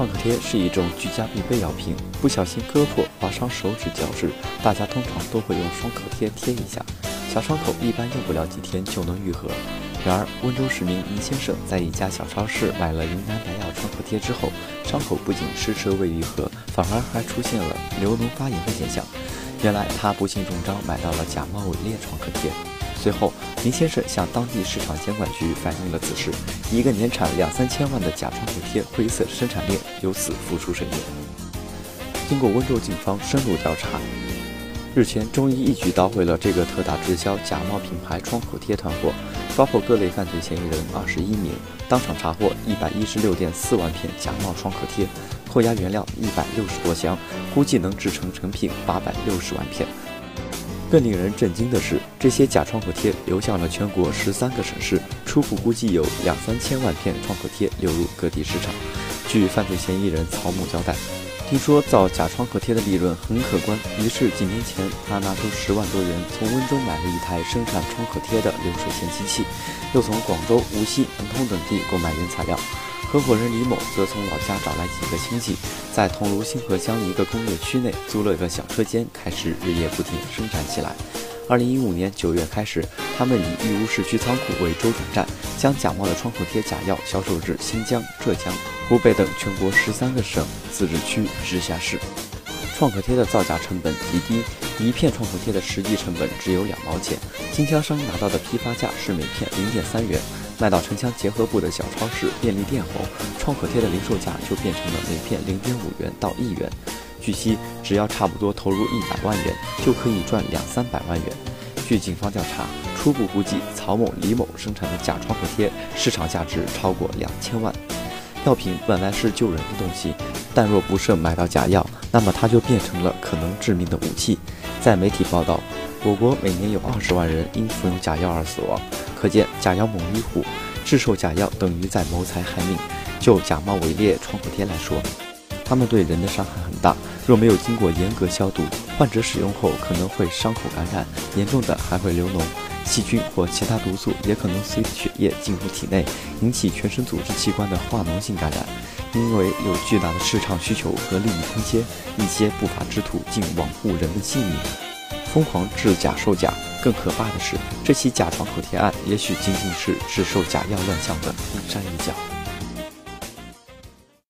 创可贴是一种居家必备药品，不小心割破、划伤手指、脚趾，大家通常都会用创可贴贴一下，小伤口一般用不了几天就能愈合。然而，温州市民倪先生在一家小超市买了云南白药创可贴之后，伤口不仅迟迟未愈合，反而还出现了流脓发炎的现象。原来他不幸中招，买到了假冒伪劣创可贴。随后，林先生向当地市场监管局反映了此事，一个年产两三千万的假创可贴灰色生产链由此浮出水面。经过温州警方深入调查。日前，终于一举捣毁了这个特大直销假冒品牌创可贴团伙，抓获各类犯罪嫌疑人二十一名，当场查获一百一十六点四万片假冒创可贴，扣押原料一百六十多箱，估计能制成成品八百六十万片。更令人震惊的是，这些假创可贴流向了全国十三个省市，初步估计有两三千万片创可贴流入各地市场。据犯罪嫌疑人曹某交代。听说造假创可贴的利润很可观，于是几年前他拿出十万多元从温州买了一台生产创可贴的流水线机器，又从广州、无锡、南通等地购买原材料。合伙人李某则从老家找来几个亲戚，在桐庐新河乡一个工业区内租了个小车间，开始日夜不停生产起来。二零一五年九月开始，他们以义乌市区仓库为周转站，将假冒的创口贴假药销售至新疆、浙江、湖北等全国十三个省、自治区、直辖市。创可贴的造假成本极低，一片创可贴的实际成本只有两毛钱，经销商拿到的批发价是每片零点三元。卖到城乡结合部的小超市、便利店后，创可贴的零售价就变成了每片零点五元到一元。据悉，只要差不多投入一百万元，就可以赚两三百万元。据警方调查，初步估计曹某、李某生产的假创可贴市场价值超过两千万。药品本来是救人的东西，但若不慎买到假药，那么它就变成了可能致命的武器。在媒体报道，我国每年有二十万人因服用假药而死亡，可见假药猛于虎，制售假药等于在谋财害命。就假冒伪劣创可贴来说，它们对人的伤害很大。若没有经过严格消毒，患者使用后可能会伤口感染，严重的还会流脓，细菌或其他毒素也可能随血液进入体内，引起全身组织器官的化脓性感染。因为有巨大的市场需求和利益空间，一些不法之徒竟罔顾人的性命，疯狂制假售假。更可怕的是，这起假创可贴案也许仅仅是制售假药乱象的冰山一角。